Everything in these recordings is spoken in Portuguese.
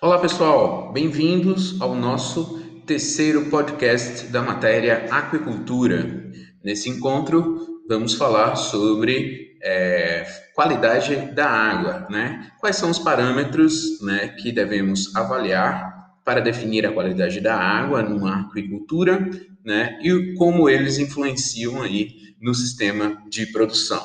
Olá pessoal, bem-vindos ao nosso terceiro podcast da matéria Aquicultura. Nesse encontro, vamos falar sobre é, qualidade da água, né? Quais são os parâmetros né, que devemos avaliar para definir a qualidade da água numa aquicultura, né? E como eles influenciam aí no sistema de produção,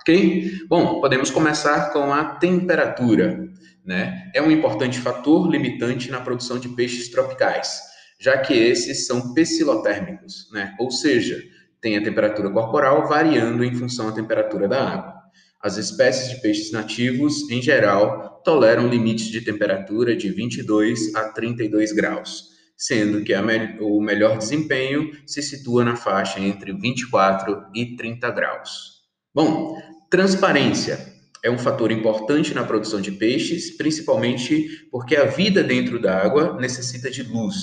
ok? Bom, podemos começar com a temperatura né, é um importante fator limitante na produção de peixes tropicais, já que esses são pecilotérmicos, né, ou seja, têm a temperatura corporal variando em função da temperatura da água. As espécies de peixes nativos, em geral, toleram limites de temperatura de 22 a 32 graus, sendo que me o melhor desempenho se situa na faixa entre 24 e 30 graus. Bom, transparência é um fator importante na produção de peixes, principalmente porque a vida dentro da água necessita de luz.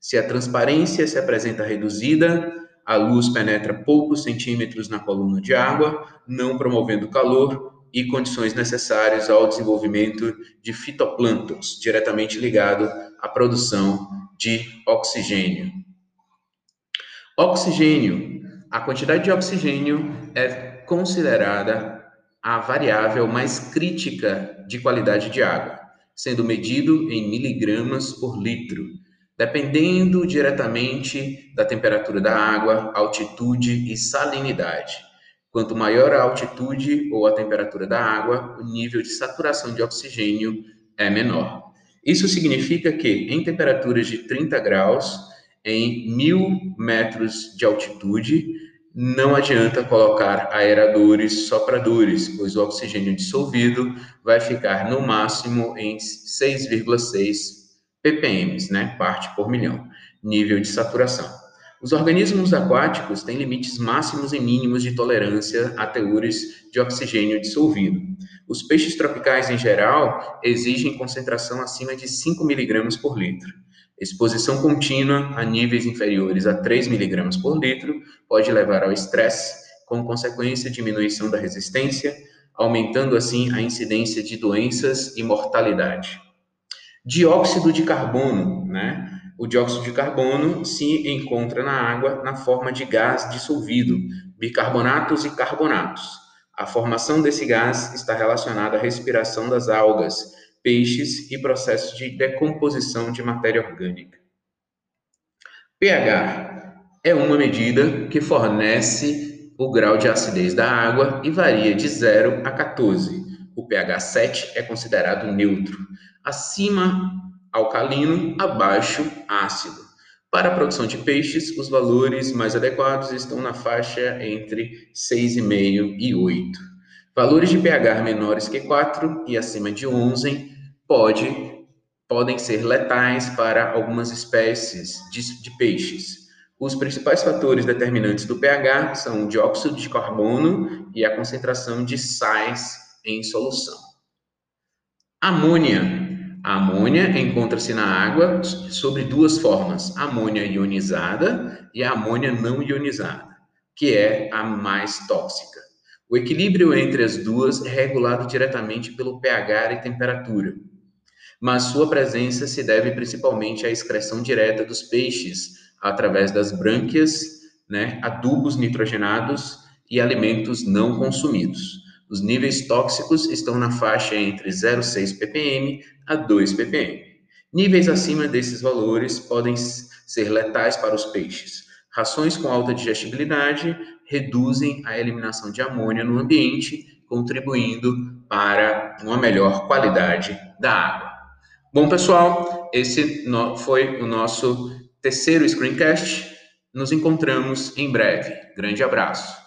Se a transparência se apresenta reduzida, a luz penetra poucos centímetros na coluna de água, não promovendo calor e condições necessárias ao desenvolvimento de fitoplânctons, diretamente ligado à produção de oxigênio. Oxigênio. A quantidade de oxigênio é considerada a variável mais crítica de qualidade de água, sendo medido em miligramas por litro, dependendo diretamente da temperatura da água, altitude e salinidade. Quanto maior a altitude ou a temperatura da água, o nível de saturação de oxigênio é menor. Isso significa que, em temperaturas de 30 graus, em mil metros de altitude, não adianta colocar aeradores sopradores, pois o oxigênio dissolvido vai ficar no máximo em 6,6 ppm, né, parte por milhão, nível de saturação. Os organismos aquáticos têm limites máximos e mínimos de tolerância a teores de oxigênio dissolvido. Os peixes tropicais, em geral, exigem concentração acima de 5 mg por litro. Exposição contínua a níveis inferiores a 3 mg por litro pode levar ao estresse, com consequência diminuição da resistência, aumentando assim a incidência de doenças e mortalidade. Dióxido de carbono, né? O dióxido de carbono se encontra na água na forma de gás dissolvido, bicarbonatos e carbonatos. A formação desse gás está relacionada à respiração das algas, peixes e processos de decomposição de matéria orgânica. pH é uma medida que fornece o grau de acidez da água e varia de 0 a 14. O pH 7 é considerado neutro, acima alcalino, abaixo ácido. Para a produção de peixes, os valores mais adequados estão na faixa entre 6,5 e 8. Valores de pH menores que 4 e acima de 11 pode, podem ser letais para algumas espécies de, de peixes. Os principais fatores determinantes do pH são o dióxido de carbono e a concentração de sais em solução. Amônia. A amônia encontra-se na água sobre duas formas: amônia ionizada e a amônia não ionizada, que é a mais tóxica. O equilíbrio entre as duas é regulado diretamente pelo pH e temperatura mas sua presença se deve principalmente à excreção direta dos peixes através das brânquias, né, adubos nitrogenados e alimentos não consumidos. Os níveis tóxicos estão na faixa entre 0,6 ppm a 2 ppm. Níveis acima desses valores podem ser letais para os peixes. Rações com alta digestibilidade reduzem a eliminação de amônia no ambiente, contribuindo para uma melhor qualidade da água. Bom, pessoal, esse foi o nosso terceiro screencast. Nos encontramos em breve. Grande abraço.